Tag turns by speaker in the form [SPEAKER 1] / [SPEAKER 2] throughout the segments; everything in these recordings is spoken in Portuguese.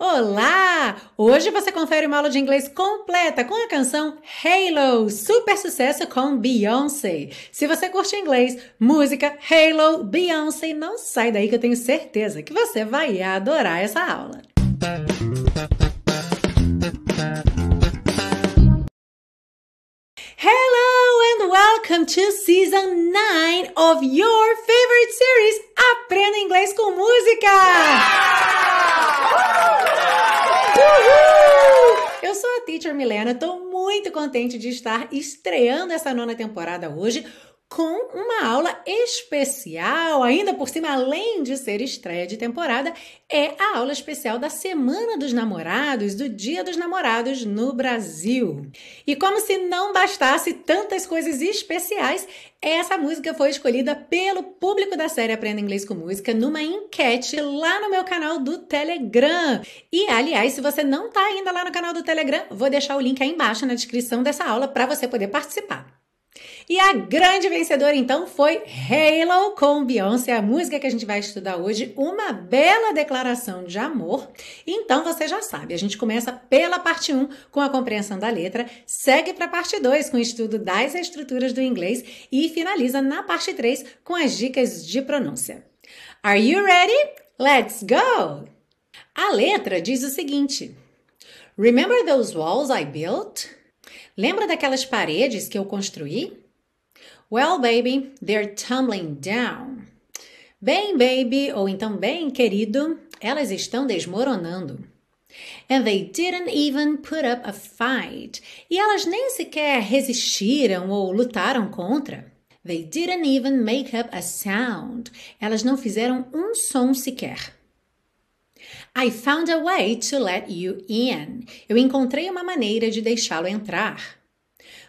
[SPEAKER 1] Olá! Hoje você confere uma aula de inglês completa com a canção Halo, super sucesso com Beyoncé. Se você curte inglês, música, Halo, Beyoncé, não sai daí que eu tenho certeza que você vai adorar essa aula. Hello and welcome to season 9 of your favorite series Aprenda Inglês com Música! Eu sou a Teacher Milena, estou muito contente de estar estreando essa nona temporada hoje com uma aula especial, ainda por cima, além de ser estreia de temporada, é a aula especial da Semana dos Namorados, do Dia dos Namorados no Brasil. E como se não bastasse tantas coisas especiais, essa música foi escolhida pelo público da série Aprenda Inglês com Música numa enquete lá no meu canal do Telegram. E, aliás, se você não está ainda lá no canal do Telegram, vou deixar o link aí embaixo na descrição dessa aula para você poder participar. E a grande vencedora então foi Halo com Beyoncé, a música que a gente vai estudar hoje, uma bela declaração de amor. Então você já sabe, a gente começa pela parte 1 com a compreensão da letra, segue para a parte 2 com o estudo das estruturas do inglês e finaliza na parte 3 com as dicas de pronúncia. Are you ready? Let's go! A letra diz o seguinte: Remember those walls I built? Lembra daquelas paredes que eu construí? Well, baby, they're tumbling down. Bem, baby, ou então bem, querido, elas estão desmoronando. And they didn't even put up a fight. E elas nem sequer resistiram ou lutaram contra. They didn't even make up a sound. Elas não fizeram um som sequer. I found a way to let you in. Eu encontrei uma maneira de deixá-lo entrar.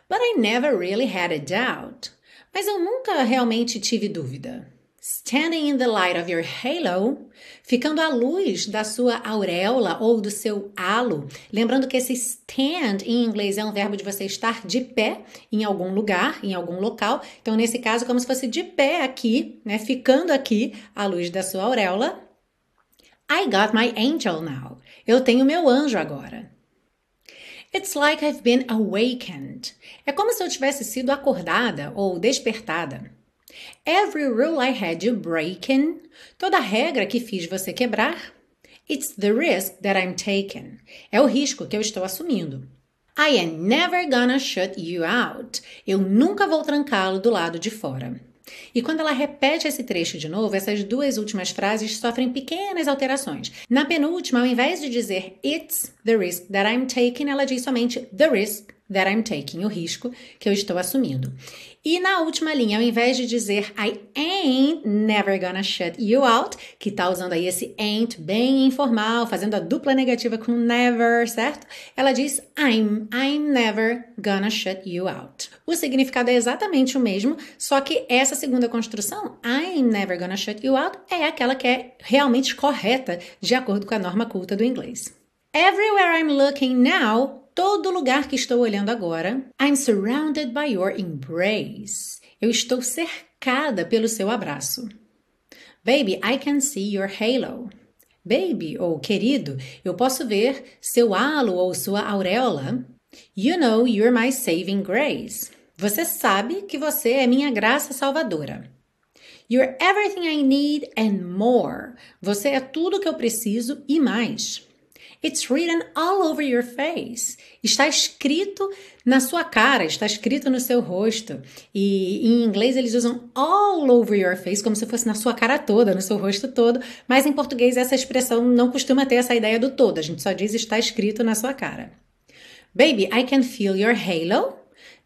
[SPEAKER 1] But I never really had a doubt. Mas eu nunca realmente tive dúvida. Standing in the light of your halo, ficando à luz da sua auréola ou do seu halo. Lembrando que esse stand em inglês é um verbo de você estar de pé em algum lugar, em algum local. Então, nesse caso, como se fosse de pé aqui, né? Ficando aqui à luz da sua auréola. I got my angel now. Eu tenho meu anjo agora. It's like I've been awakened. É como se eu tivesse sido acordada ou despertada. Every rule I had you breaking. Toda regra que fiz você quebrar. It's the risk that I'm taking. É o risco que eu estou assumindo. I am never gonna shut you out. Eu nunca vou trancá-lo do lado de fora. E quando ela repete esse trecho de novo, essas duas últimas frases sofrem pequenas alterações. Na penúltima, ao invés de dizer It's the risk that I'm taking, ela diz somente the risk that I'm taking, o risco que eu estou assumindo. E na última linha, ao invés de dizer I ain't never gonna shut you out, que tá usando aí esse ain't bem informal, fazendo a dupla negativa com never, certo? Ela diz I'm, I'm never gonna shut you out. O significado é exatamente o mesmo, só que essa segunda construção, I'm never gonna shut you out, é aquela que é realmente correta de acordo com a norma culta do inglês. Everywhere I'm looking now, todo lugar que estou olhando agora, I'm surrounded by your embrace. Eu estou cercada pelo seu abraço. Baby, I can see your halo. Baby, ou querido, eu posso ver seu halo ou sua auréola. You know you're my saving grace. Você sabe que você é minha graça salvadora. You're everything I need and more. Você é tudo que eu preciso e mais. It's written all over your face. Está escrito na sua cara, está escrito no seu rosto. E em inglês eles usam all over your face, como se fosse na sua cara toda, no seu rosto todo. Mas em português essa expressão não costuma ter essa ideia do todo. A gente só diz está escrito na sua cara. Baby, I can feel your halo.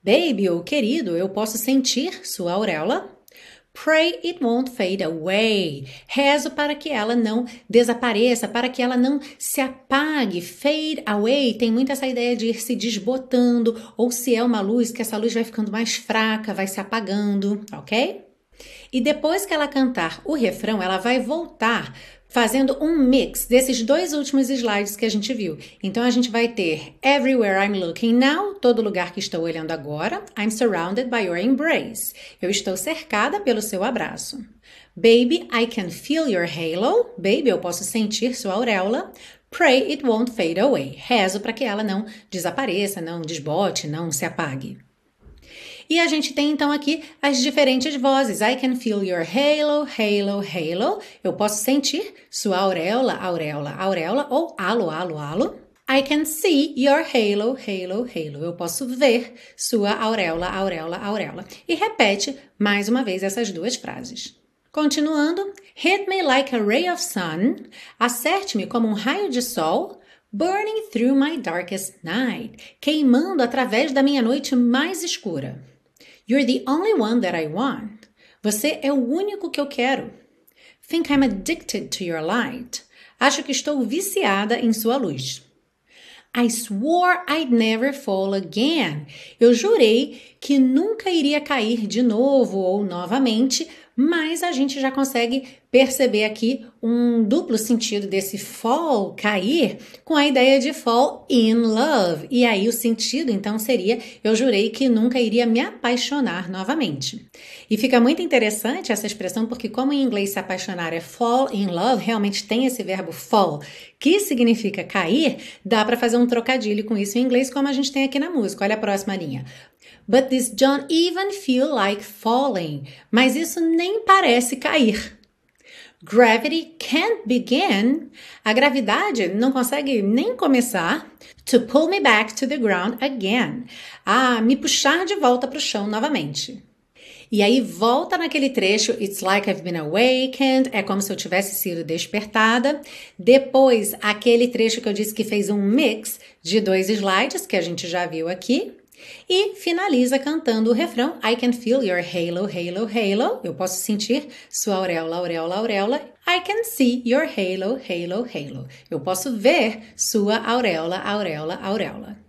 [SPEAKER 1] Baby, ou querido, eu posso sentir sua auréola. Pray it won't fade away. Rezo para que ela não desapareça, para que ela não se apague. Fade away tem muito essa ideia de ir se desbotando, ou se é uma luz, que essa luz vai ficando mais fraca, vai se apagando, ok? E depois que ela cantar o refrão, ela vai voltar fazendo um mix desses dois últimos slides que a gente viu. Então a gente vai ter Everywhere I'm looking now, todo lugar que estou olhando agora. I'm surrounded by your embrace. Eu estou cercada pelo seu abraço. Baby, I can feel your halo. Baby, eu posso sentir sua auréola. Pray it won't fade away. Rezo para que ela não desapareça, não desbote, não se apague. E a gente tem então aqui as diferentes vozes. I can feel your halo, halo, halo. Eu posso sentir sua auréola, auréola, auréola ou halo, halo, halo. I can see your halo, halo, halo. Eu posso ver sua auréola, auréola, auréola. E repete mais uma vez essas duas frases. Continuando, hit me like a ray of sun, acerte-me como um raio de sol, burning through my darkest night, queimando através da minha noite mais escura. You're the only one that I want. Você é o único que eu quero. Think I'm addicted to your light. Acho que estou viciada em sua luz. I swore I'd never fall again. Eu jurei que nunca iria cair de novo ou novamente mas a gente já consegue perceber aqui um duplo sentido desse fall, cair, com a ideia de fall in love. E aí o sentido então seria: eu jurei que nunca iria me apaixonar novamente. E fica muito interessante essa expressão porque, como em inglês se apaixonar é fall in love, realmente tem esse verbo fall, que significa cair, dá para fazer um trocadilho com isso em inglês, como a gente tem aqui na música. Olha a próxima linha. But this don't even feel like falling. Mas isso nem parece cair. Gravity can't begin. A gravidade não consegue nem começar. To pull me back to the ground again. A me puxar de volta para o chão novamente. E aí volta naquele trecho, It's like I've been awakened, é como se eu tivesse sido despertada. Depois, aquele trecho que eu disse que fez um mix de dois slides, que a gente já viu aqui. E finaliza cantando o refrão I can feel your halo, halo, halo. Eu posso sentir sua auréola, auréola, auréola. I can see your halo, halo, halo. Eu posso ver sua auréola, auréola, auréola.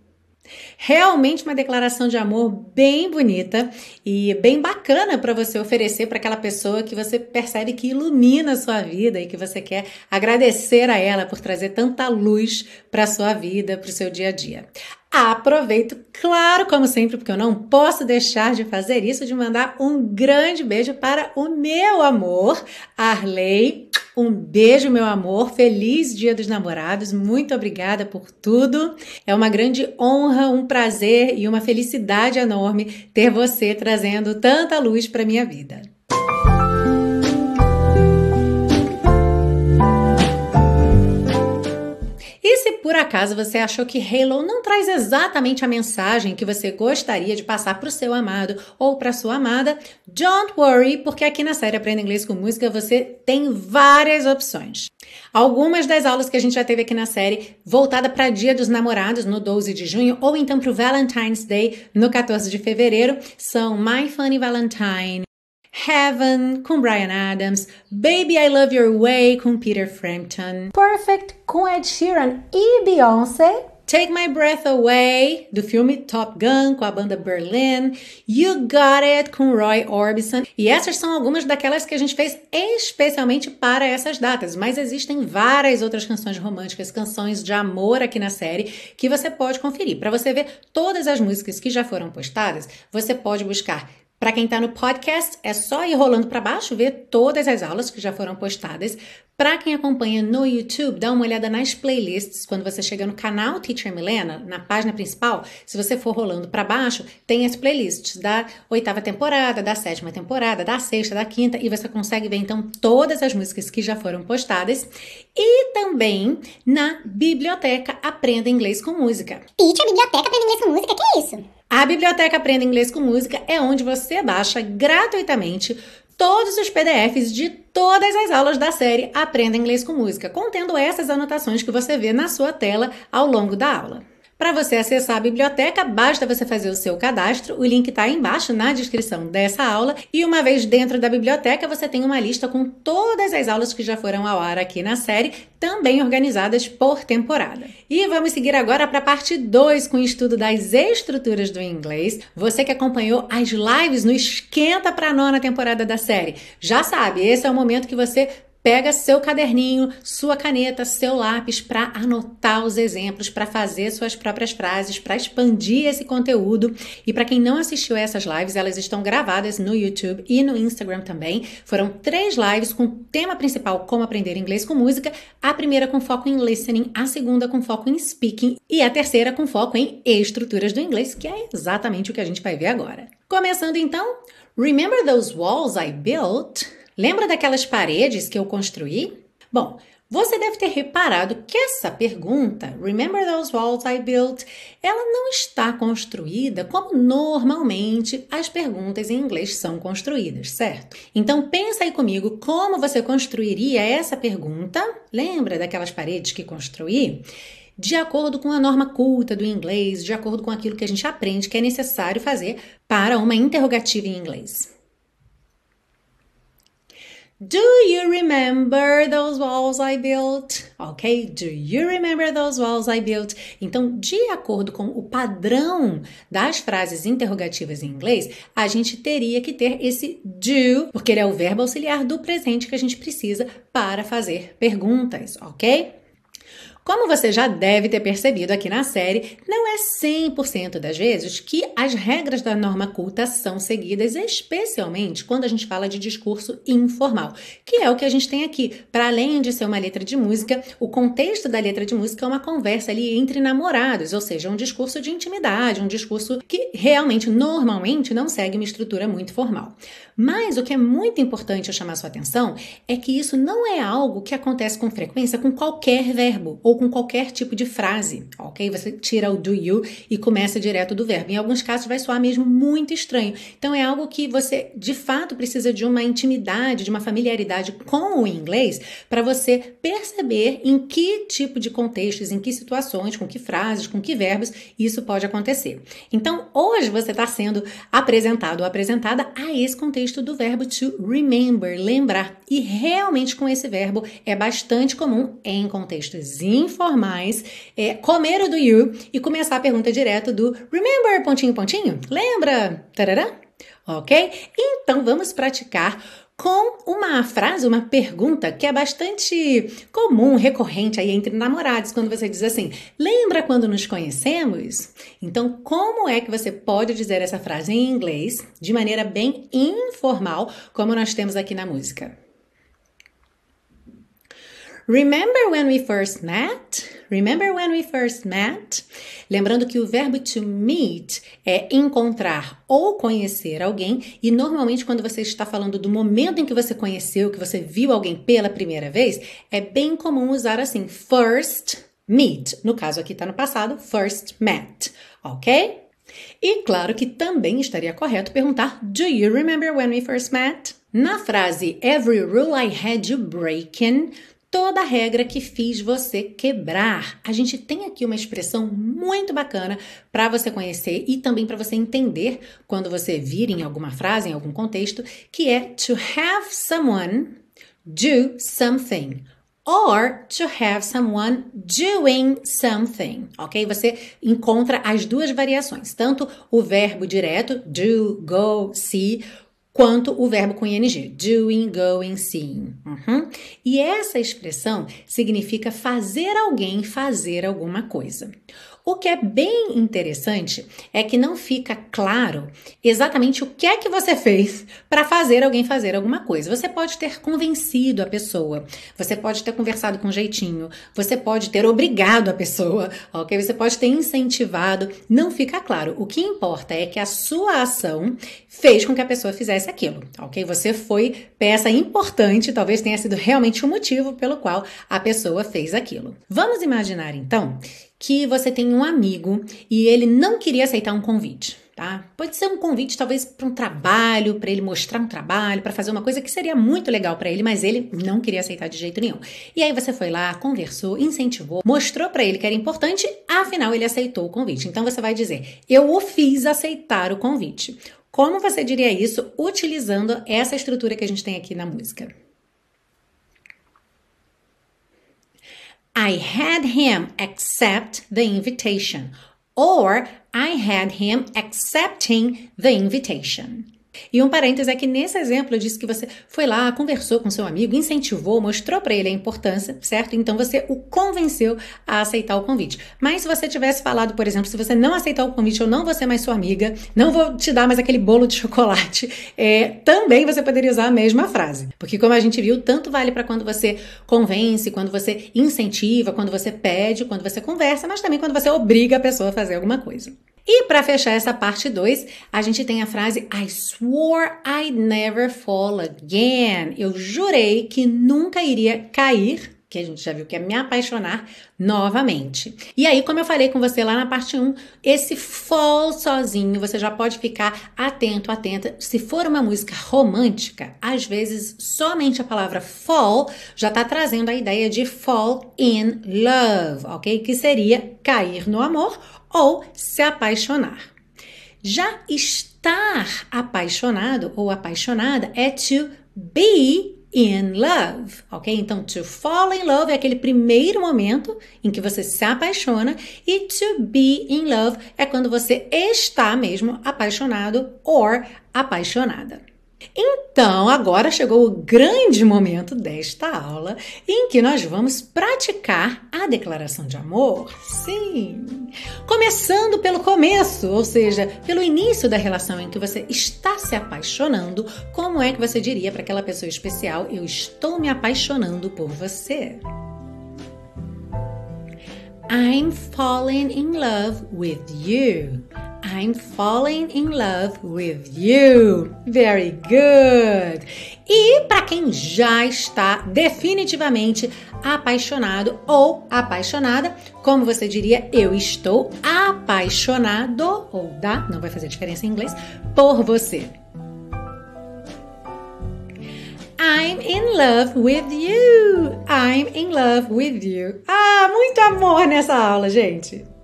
[SPEAKER 1] Realmente uma declaração de amor bem bonita e bem bacana para você oferecer para aquela pessoa que você percebe que ilumina a sua vida e que você quer agradecer a ela por trazer tanta luz para a sua vida, para o seu dia a dia. Aproveito, claro, como sempre, porque eu não posso deixar de fazer isso, de mandar um grande beijo para o meu amor, Arley. Um beijo, meu amor. Feliz Dia dos Namorados. Muito obrigada por tudo. É uma grande honra, um prazer e uma felicidade enorme ter você trazendo tanta luz para minha vida. Acaso você achou que Halo não traz exatamente a mensagem que você gostaria de passar para o seu amado ou para sua amada, don't worry, porque aqui na série Aprenda Inglês com Música você tem várias opções. Algumas das aulas que a gente já teve aqui na série, voltada para Dia dos Namorados no 12 de junho ou então para o Valentine's Day no 14 de fevereiro, são My Funny Valentine, Heaven com Brian Adams, Baby I Love Your Way com Peter Frampton, Perfect com Ed Sheeran e Beyoncé, Take My Breath Away, do filme Top Gun, com a banda Berlin, You Got It, com Roy Orbison. E essas são algumas daquelas que a gente fez especialmente para essas datas, mas existem várias outras canções românticas, canções de amor aqui na série, que você pode conferir. Para você ver todas as músicas que já foram postadas, você pode buscar para quem está no podcast, é só ir rolando para baixo, ver todas as aulas que já foram postadas. Para quem acompanha no YouTube, dá uma olhada nas playlists. Quando você chega no canal Teacher Milena, na página principal, se você for rolando para baixo, tem as playlists da oitava temporada, da sétima temporada, da sexta, da quinta, e você consegue ver então todas as músicas que já foram postadas. E também na biblioteca Aprenda Inglês com Música.
[SPEAKER 2] Teacher, biblioteca Aprenda Inglês com Música, que é isso?
[SPEAKER 1] A Biblioteca Aprenda Inglês com Música é onde você baixa gratuitamente todos os PDFs de todas as aulas da série Aprenda Inglês com Música, contendo essas anotações que você vê na sua tela ao longo da aula. Para você acessar a biblioteca, basta você fazer o seu cadastro. O link está aí embaixo na descrição dessa aula. E uma vez dentro da biblioteca, você tem uma lista com todas as aulas que já foram ao ar aqui na série, também organizadas por temporada. E vamos seguir agora para a parte 2 com o estudo das estruturas do inglês. Você que acompanhou as lives no Esquenta para a nona temporada da série, já sabe, esse é o momento que você pega seu caderninho, sua caneta, seu lápis para anotar os exemplos, para fazer suas próprias frases, para expandir esse conteúdo. E para quem não assistiu a essas lives, elas estão gravadas no YouTube e no Instagram também. Foram três lives com tema principal como aprender inglês com música, a primeira com foco em listening, a segunda com foco em speaking e a terceira com foco em estruturas do inglês, que é exatamente o que a gente vai ver agora. Começando então, remember those walls I built? Lembra daquelas paredes que eu construí? Bom, você deve ter reparado que essa pergunta, Remember those walls I built, ela não está construída como normalmente as perguntas em inglês são construídas, certo? Então pensa aí comigo como você construiria essa pergunta. Lembra daquelas paredes que construí? De acordo com a norma culta do inglês, de acordo com aquilo que a gente aprende que é necessário fazer para uma interrogativa em inglês. Do you remember those walls I built? Ok? Do you remember those walls I built? Então, de acordo com o padrão das frases interrogativas em inglês, a gente teria que ter esse do, porque ele é o verbo auxiliar do presente que a gente precisa para fazer perguntas, ok? Como você já deve ter percebido aqui na série, não é 100% das vezes que as regras da norma culta são seguidas, especialmente quando a gente fala de discurso informal, que é o que a gente tem aqui. Para além de ser uma letra de música, o contexto da letra de música é uma conversa ali entre namorados, ou seja, um discurso de intimidade, um discurso que realmente, normalmente, não segue uma estrutura muito formal. Mas o que é muito importante eu chamar sua atenção é que isso não é algo que acontece com frequência com qualquer verbo ou com qualquer tipo de frase, ok? Você tira o do you e começa direto do verbo. Em alguns casos vai soar mesmo muito estranho. Então é algo que você de fato precisa de uma intimidade, de uma familiaridade com o inglês para você perceber em que tipo de contextos, em que situações, com que frases, com que verbos isso pode acontecer. Então hoje você está sendo apresentado ou apresentada a esse contexto contexto do verbo to remember, lembrar. E realmente com esse verbo é bastante comum em contextos informais é, comer o do you e começar a pergunta direto do remember, pontinho, pontinho? Lembra? Tarará? Ok? Então vamos praticar com uma frase, uma pergunta que é bastante comum, recorrente aí entre namorados, quando você diz assim: "Lembra quando nos conhecemos?". Então, como é que você pode dizer essa frase em inglês de maneira bem informal, como nós temos aqui na música? Remember when we first met? Remember when we first met? Lembrando que o verbo to meet é encontrar ou conhecer alguém, e normalmente quando você está falando do momento em que você conheceu, que você viu alguém pela primeira vez, é bem comum usar assim first meet. No caso aqui está no passado, first met, ok? E claro que também estaria correto perguntar Do you remember when we first met? Na frase Every rule I had you breaking, toda regra que fiz você quebrar. A gente tem aqui uma expressão muito bacana para você conhecer e também para você entender quando você vir em alguma frase, em algum contexto, que é to have someone do something or to have someone doing something, ok? Você encontra as duas variações, tanto o verbo direto do, go, see, quanto o verbo com ing, doing, going, seeing. Uhum. E essa expressão significa fazer alguém fazer alguma coisa. O que é bem interessante é que não fica claro exatamente o que é que você fez para fazer alguém fazer alguma coisa. Você pode ter convencido a pessoa, você pode ter conversado com jeitinho, você pode ter obrigado a pessoa, ok? Você pode ter incentivado. Não fica claro. O que importa é que a sua ação fez com que a pessoa fizesse aquilo, ok? Você foi peça importante, talvez tenha sido realmente o motivo pelo qual a pessoa fez aquilo. Vamos imaginar então que você tem um amigo e ele não queria aceitar um convite. Tá? Pode ser um convite, talvez, para um trabalho, para ele mostrar um trabalho, para fazer uma coisa que seria muito legal para ele, mas ele não queria aceitar de jeito nenhum. E aí você foi lá, conversou, incentivou, mostrou para ele que era importante, afinal ele aceitou o convite. Então você vai dizer: Eu o fiz aceitar o convite. Como você diria isso utilizando essa estrutura que a gente tem aqui na música? I had him accept the invitation. Or I had him accepting the invitation. E um parênteses é que nesse exemplo eu disse que você foi lá, conversou com seu amigo, incentivou, mostrou para ele a importância, certo? Então você o convenceu a aceitar o convite. Mas se você tivesse falado, por exemplo, se você não aceitar o convite, eu não vou ser mais sua amiga, não vou te dar mais aquele bolo de chocolate, é, também você poderia usar a mesma frase. Porque como a gente viu, tanto vale para quando você convence, quando você incentiva, quando você pede, quando você conversa, mas também quando você obriga a pessoa a fazer alguma coisa. E para fechar essa parte 2, a gente tem a frase I swore I'd never fall again. Eu jurei que nunca iria cair que a gente já viu que é me apaixonar novamente. E aí, como eu falei com você lá na parte 1, esse fall sozinho, você já pode ficar atento, atenta. Se for uma música romântica, às vezes somente a palavra fall já está trazendo a ideia de fall in love, ok? Que seria cair no amor ou se apaixonar. Já estar apaixonado ou apaixonada é to be in love, ok? Então, to fall in love é aquele primeiro momento em que você se apaixona e to be in love é quando você está mesmo apaixonado ou apaixonada. Então, agora chegou o grande momento desta aula em que nós vamos praticar a declaração de amor. Sim! Começando pelo começo, ou seja, pelo início da relação em que você está se apaixonando, como é que você diria para aquela pessoa especial: Eu estou me apaixonando por você? I'm falling in love with you. I'm falling in love with you. Very good. E para quem já está definitivamente apaixonado ou apaixonada, como você diria, eu estou apaixonado ou da, não vai fazer diferença em inglês, por você. I'm in love with you. I'm in love with you. Ah, muito amor nessa aula, gente.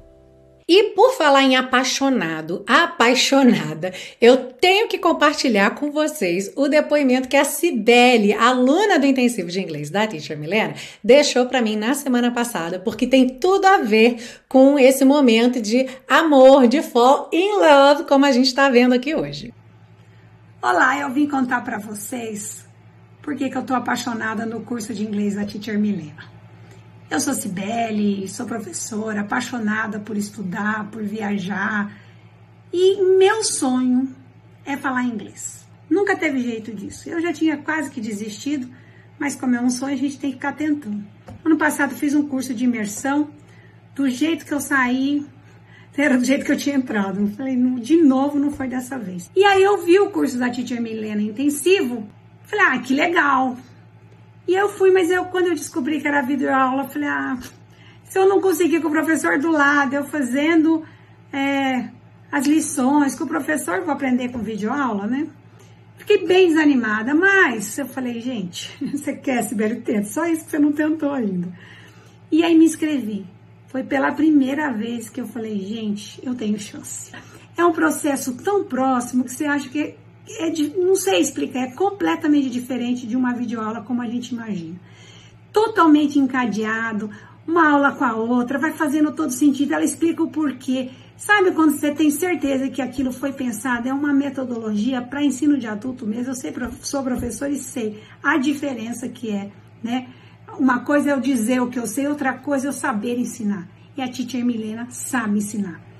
[SPEAKER 1] E por falar em apaixonado, apaixonada, eu tenho que compartilhar com vocês o depoimento que a Cibele, aluna do intensivo de inglês da Teacher Milena, deixou para mim na semana passada, porque tem tudo a ver com esse momento de amor, de fall in love, como a gente está vendo aqui hoje.
[SPEAKER 3] Olá, eu vim contar para vocês por que, que eu tô apaixonada no curso de inglês da Teacher Milena. Eu sou Cibele, sou professora, apaixonada por estudar, por viajar. E meu sonho é falar inglês. Nunca teve jeito disso. Eu já tinha quase que desistido, mas como é um sonho, a gente tem que ficar tentando. Ano passado fiz um curso de imersão. Do jeito que eu saí, era do jeito que eu tinha entrado. falei, de novo, não foi dessa vez. E aí eu vi o curso da Teacher Milena intensivo. Falei, ah, que legal. E eu fui, mas eu quando eu descobri que era videoaula, falei, ah, se eu não conseguir com o professor do lado, eu fazendo é, as lições com o professor, vou aprender com videoaula, né? Fiquei bem desanimada, mas eu falei, gente, você quer, Sibeli, tenta, só isso que você não tentou ainda. E aí me inscrevi. Foi pela primeira vez que eu falei, gente, eu tenho chance. É um processo tão próximo que você acha que é de, não sei explicar, é completamente diferente de uma videoaula como a gente imagina. Totalmente encadeado, uma aula com a outra, vai fazendo todo sentido, ela explica o porquê. Sabe quando você tem certeza que aquilo foi pensado? É uma metodologia para ensino de adulto mesmo. Eu sei, sou professor e sei a diferença que é, né? Uma coisa é eu dizer o que eu sei, outra coisa é eu saber ensinar. E a teacher Milena sabe ensinar.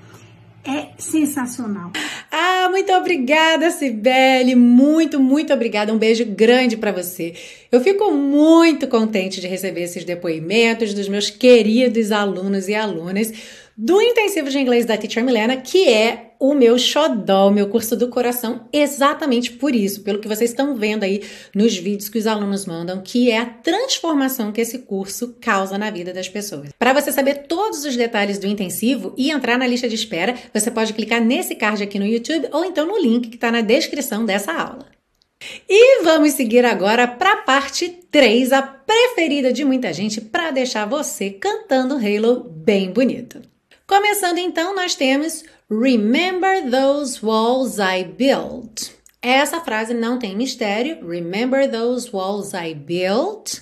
[SPEAKER 3] É sensacional.
[SPEAKER 1] Ah, muito obrigada, Cibele. Muito, muito obrigada. Um beijo grande para você. Eu fico muito contente de receber esses depoimentos dos meus queridos alunos e alunas do intensivo de inglês da Teacher Milena, que é o meu xodó, o meu curso do coração, exatamente por isso, pelo que vocês estão vendo aí nos vídeos que os alunos mandam, que é a transformação que esse curso causa na vida das pessoas. Para você saber todos os detalhes do intensivo e entrar na lista de espera, você pode clicar nesse card aqui no YouTube ou então no link que está na descrição dessa aula. E vamos seguir agora para a parte 3, a preferida de muita gente, para deixar você cantando Halo bem bonito. Começando então, nós temos Remember those walls I built. Essa frase não tem mistério. Remember those walls I built?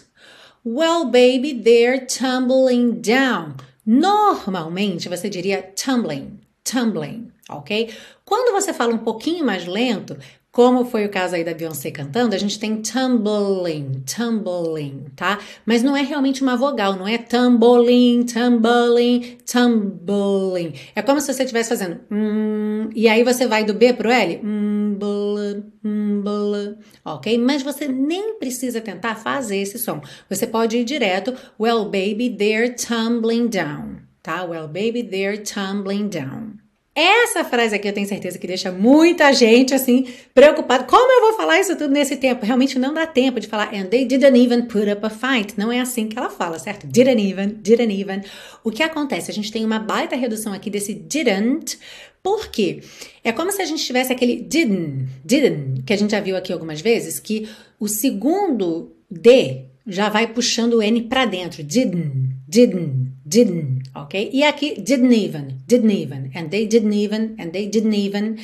[SPEAKER 1] Well, baby, they're tumbling down. Normalmente você diria tumbling, tumbling, ok? Quando você fala um pouquinho mais lento, como foi o caso aí da Beyoncé cantando, a gente tem tumbling, tumbling, tá? Mas não é realmente uma vogal, não é tumbling, tumbling, tumbling. É como se você estivesse fazendo hum, e aí você vai do B pro L, hum, bl, hum, bl, ok? Mas você nem precisa tentar fazer esse som. Você pode ir direto, well baby, they're tumbling down, tá? Well baby, they're tumbling down. Essa frase aqui eu tenho certeza que deixa muita gente assim preocupada. Como eu vou falar isso tudo nesse tempo? Realmente não dá tempo de falar and they didn't even put up a fight. Não é assim que ela fala, certo? Didn't even, didn't even. O que acontece? A gente tem uma baita redução aqui desse didn't. Por quê? É como se a gente tivesse aquele didn't, didn't, que a gente já viu aqui algumas vezes, que o segundo D já vai puxando o N para dentro. Didn't, didn't, didn't, ok? E aqui, didn't even, didn't even, and they didn't even, and they didn't even.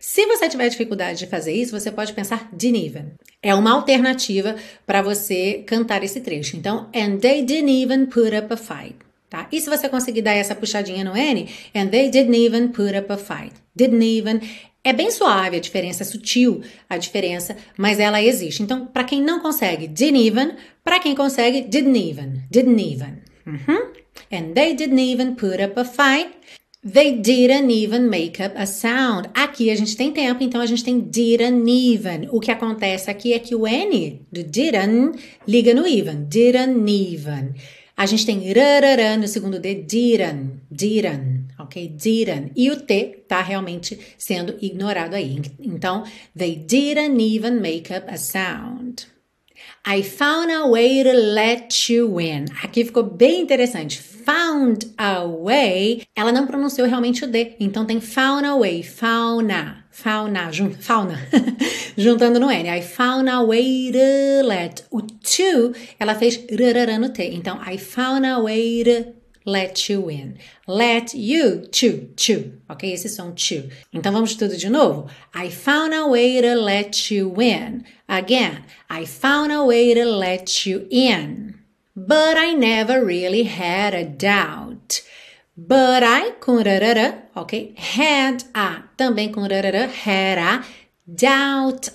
[SPEAKER 1] Se você tiver dificuldade de fazer isso, você pode pensar didn't even. É uma alternativa para você cantar esse trecho. Então, and they didn't even put up a fight. Tá? E se você conseguir dar essa puxadinha no N, and they didn't even put up a fight. Didn't even é bem suave a diferença, é sutil a diferença, mas ela existe. Então, para quem não consegue, didn't even. Para quem consegue, didn't even. Didn't even. Uhum. And they didn't even put up a fight. They didn't even make up a sound. Aqui a gente tem tempo, então a gente tem didn't even. O que acontece aqui é que o N do didn't liga no even. Didn't even. A gente tem rarará no segundo D, didn't, didn't, ok? Didn't. E o T tá realmente sendo ignorado aí. Então, they didn't even make up a sound. I found a way to let you in. Aqui ficou bem interessante. Found a way, ela não pronunciou realmente o D. Então tem found a way, fauna, fauna, jun, fauna, juntando no N. I found a way to let. O to, ela fez rarará no T. Então, I found a way to let you in. Let you, to, to, ok? Esse som to. Então vamos tudo de novo? I found a way to let you in. Again, I found a way to let you in. But I never really had a doubt. But I com rarara, ok? Had a, também com rarara, had a doubt.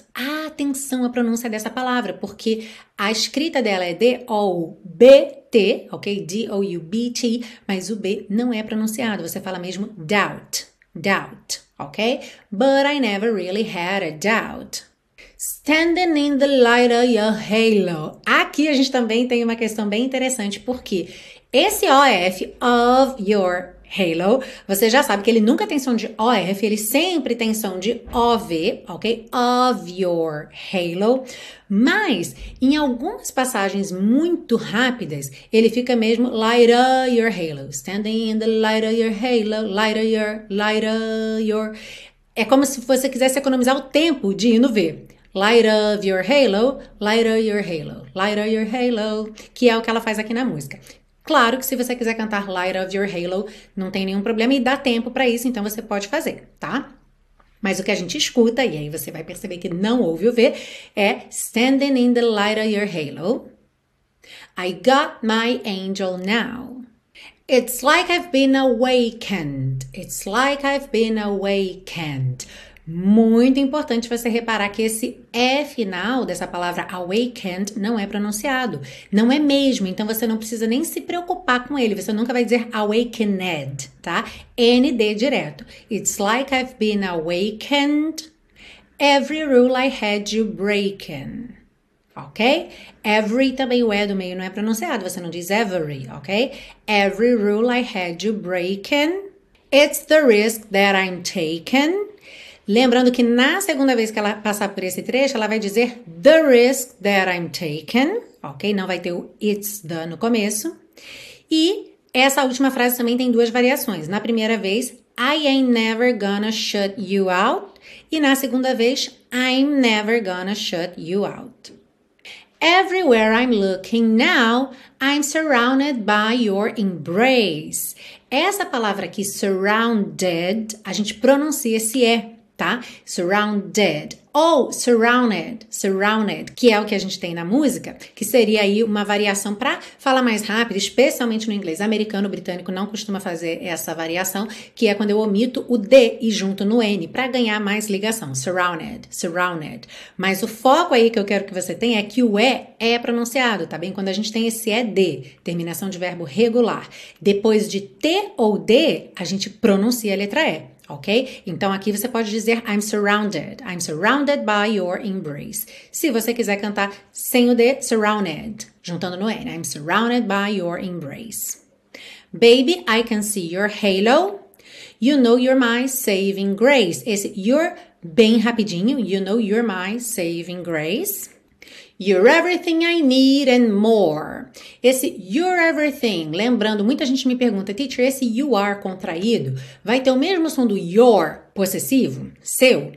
[SPEAKER 1] Atenção à pronúncia dessa palavra, porque a escrita dela é D-O-B-T, ok? D-O-U-B-T, mas o B não é pronunciado, você fala mesmo doubt, doubt, ok? But I never really had a doubt. Standing in the light of your halo. Aqui a gente também tem uma questão bem interessante, porque esse OF, of your halo, você já sabe que ele nunca tem som de OF, ele sempre tem som de OV, ok? Of your halo. Mas, em algumas passagens muito rápidas, ele fica mesmo light up your halo. Standing in the light of your halo, light of your, light of your. É como se você quisesse economizar o tempo de ir no V. Light of your halo, light of your halo, light of your halo, que é o que ela faz aqui na música. Claro que se você quiser cantar Light of Your Halo, não tem nenhum problema e dá tempo para isso, então você pode fazer, tá? Mas o que a gente escuta, e aí você vai perceber que não ouve o V, é Standing in the Light of Your Halo. I got my angel now. It's like I've been awakened. It's like I've been awakened. Muito importante você reparar que esse E final dessa palavra awakened não é pronunciado. Não é mesmo, então você não precisa nem se preocupar com ele. Você nunca vai dizer awakened, tá? ND direto. It's like I've been awakened. Every rule I had you breaking. Ok? Every também o E do meio não é pronunciado. Você não diz every, ok? Every rule I had you breaking. It's the risk that I'm taking. Lembrando que na segunda vez que ela passar por esse trecho, ela vai dizer the risk that I'm taking, ok? Não vai ter o it's the no começo. E essa última frase também tem duas variações. Na primeira vez, I ain't never gonna shut you out. E na segunda vez, I'm never gonna shut you out. Everywhere I'm looking now, I'm surrounded by your embrace. Essa palavra aqui, surrounded, a gente pronuncia esse E tá? Surrounded ou surrounded, surrounded, que é o que a gente tem na música, que seria aí uma variação para falar mais rápido, especialmente no inglês americano, britânico não costuma fazer essa variação, que é quando eu omito o D e junto no N para ganhar mais ligação. Surrounded, surrounded. Mas o foco aí que eu quero que você tenha é que o E é pronunciado, tá bem? Quando a gente tem esse ED, terminação de verbo regular, depois de T ou D, a gente pronuncia a letra E ok? Então aqui você pode dizer I'm surrounded. I'm surrounded by your embrace. Se você quiser cantar sem o D, surrounded, juntando no N. I'm surrounded by your embrace. Baby, I can see your halo. You know you're my saving grace. Esse you're bem rapidinho. You know you're my saving grace. You're everything I need and more. Esse you're everything, lembrando, muita gente me pergunta, teacher, esse you are contraído vai ter o mesmo som do your possessivo, seu?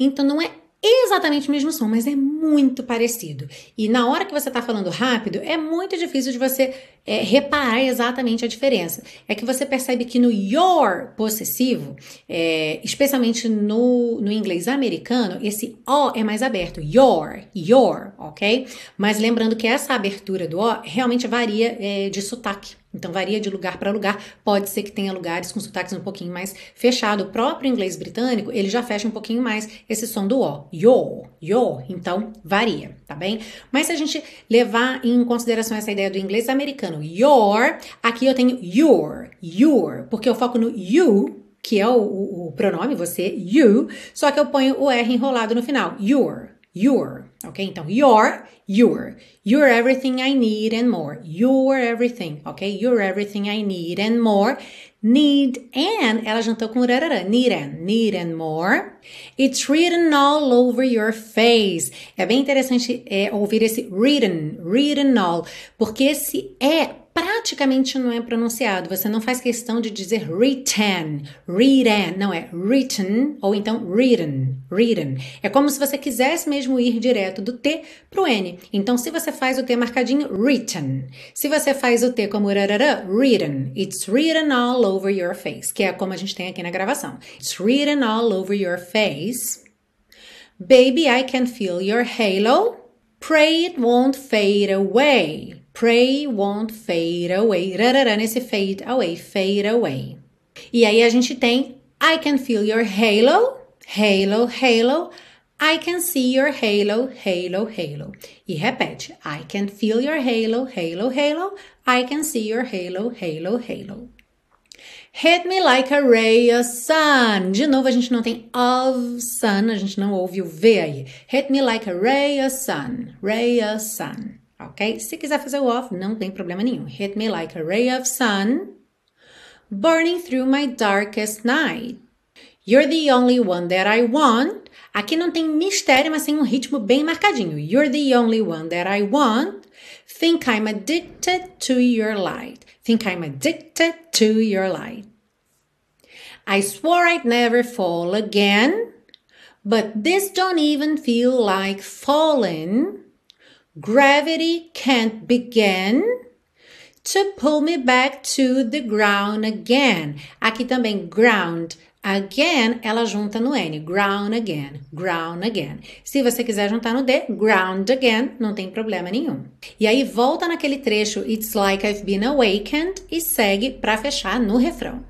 [SPEAKER 1] Então não é exatamente o mesmo som, mas é muito parecido. E na hora que você está falando rápido, é muito difícil de você é, reparar exatamente a diferença. É que você percebe que no your possessivo, é, especialmente no, no inglês americano, esse O é mais aberto. Your, your, ok? Mas lembrando que essa abertura do O realmente varia é, de sotaque. Então varia de lugar para lugar. Pode ser que tenha lugares com sotaques um pouquinho mais fechado. O próprio inglês britânico, ele já fecha um pouquinho mais esse som do O. Yo, yo. Então varia, tá bem? Mas se a gente levar em consideração essa ideia do inglês americano, your, aqui eu tenho your, your, porque eu foco no you, que é o, o, o pronome, você, you, só que eu ponho o R enrolado no final. Your, your, ok? Então, your, your. You're everything I need and more. You're everything, ok? You're everything I need and more. Need and, ela juntou com rarara. Need and, need and more. It's written all over your face. É bem interessante é, ouvir esse written, written all, porque esse é praticamente não é pronunciado. Você não faz questão de dizer written, written, não é written ou então written, written. É como se você quisesse mesmo ir direto do T pro N. Então, se você faz o T marcadinho, written. Se você faz o T como rarara, written. It's written all over your face, que é como a gente tem aqui na gravação. It's written all over your face. Baby, I can feel your halo. Pray it won't fade away. Pray won't fade away. Rarará nesse fade away, fade away. E aí a gente tem I can feel your halo, halo, halo. I can see your halo, halo, halo. E repete. I can feel your halo, halo, halo. I can see your halo, halo, halo. Hit me like a ray of sun. De novo, a gente não tem of sun, a gente não ouve o V aí. Hit me like a ray of sun, ray of sun ok? Se quiser fazer o off, não tem problema nenhum. Hit me like a ray of sun, burning through my darkest night. You're the only one that I want. Aqui não tem mistério, mas tem um ritmo bem marcadinho. You're the only one that I want. Think I'm addicted to your light. Think I'm addicted to your light. I swore I'd never fall again, but this don't even feel like falling. Gravity can't begin to pull me back to the ground again. Aqui também ground again, ela junta no N, ground again, ground again. Se você quiser juntar no D, ground again, não tem problema nenhum. E aí volta naquele trecho It's like I've been awakened e segue para fechar no refrão.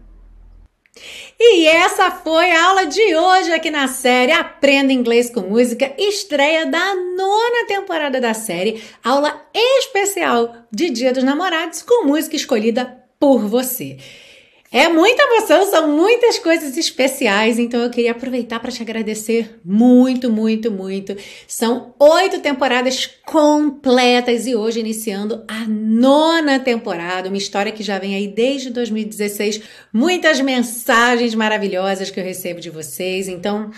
[SPEAKER 1] E essa foi a aula de hoje aqui na série Aprenda Inglês com Música, estreia da nona temporada da série, aula especial de Dia dos Namorados com música escolhida por você. É muita emoção, são muitas coisas especiais, então eu queria aproveitar para te agradecer muito, muito, muito. São oito temporadas completas e hoje iniciando a nona temporada, uma história que já vem aí desde 2016. Muitas mensagens maravilhosas que eu recebo de vocês, então.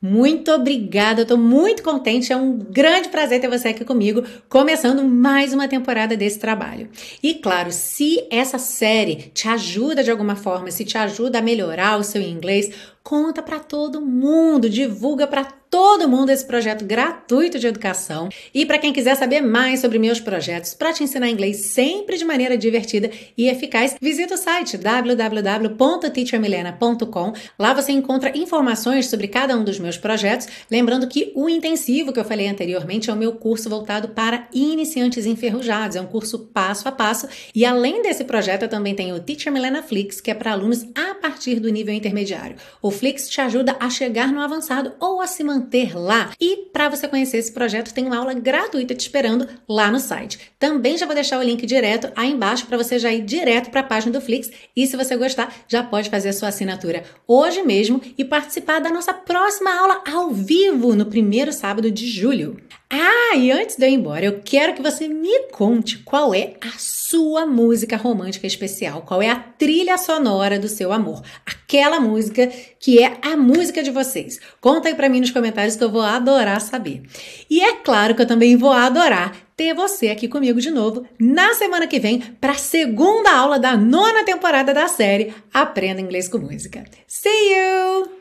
[SPEAKER 1] Muito obrigada, eu tô muito contente, é um grande prazer ter você aqui comigo, começando mais uma temporada desse trabalho. E claro, se essa série te ajuda de alguma forma, se te ajuda a melhorar o seu inglês, conta para todo mundo, divulga para todo mundo esse projeto gratuito de educação. E para quem quiser saber mais sobre meus projetos para te ensinar inglês sempre de maneira divertida e eficaz, visita o site www.teachermilena.com. Lá você encontra informações sobre cada um dos meus projetos. Lembrando que o intensivo que eu falei anteriormente é o meu curso voltado para iniciantes enferrujados. É um curso passo a passo. E além desse projeto, eu também tenho o Teacher Milena Flix, que é para alunos a partir do nível intermediário. O Flix te ajuda a chegar no avançado ou a se manter lá. E para você conhecer esse projeto, tem uma aula gratuita te esperando lá no site. Também já vou deixar o link direto aí embaixo para você já ir direto para a página do Flix. E se você gostar, já pode fazer a sua assinatura hoje mesmo e participar da nossa próxima aula ao vivo no primeiro sábado de julho. Ah, e antes de eu ir embora, eu quero que você me conte qual é a sua música romântica especial, qual é a trilha sonora do seu amor, aquela música que é a música de vocês. Conta aí para mim nos comentários que eu vou adorar saber. E é claro que eu também vou adorar ter você aqui comigo de novo na semana que vem para a segunda aula da nona temporada da série Aprenda Inglês com Música. See you!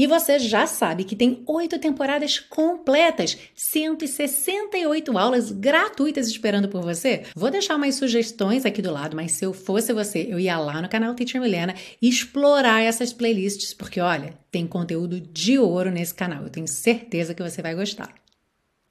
[SPEAKER 1] E você já sabe que tem oito temporadas completas, 168 aulas gratuitas esperando por você. Vou deixar umas sugestões aqui do lado, mas se eu fosse você, eu ia lá no canal Teacher Milena explorar essas playlists, porque olha, tem conteúdo de ouro nesse canal. Eu tenho certeza que você vai gostar.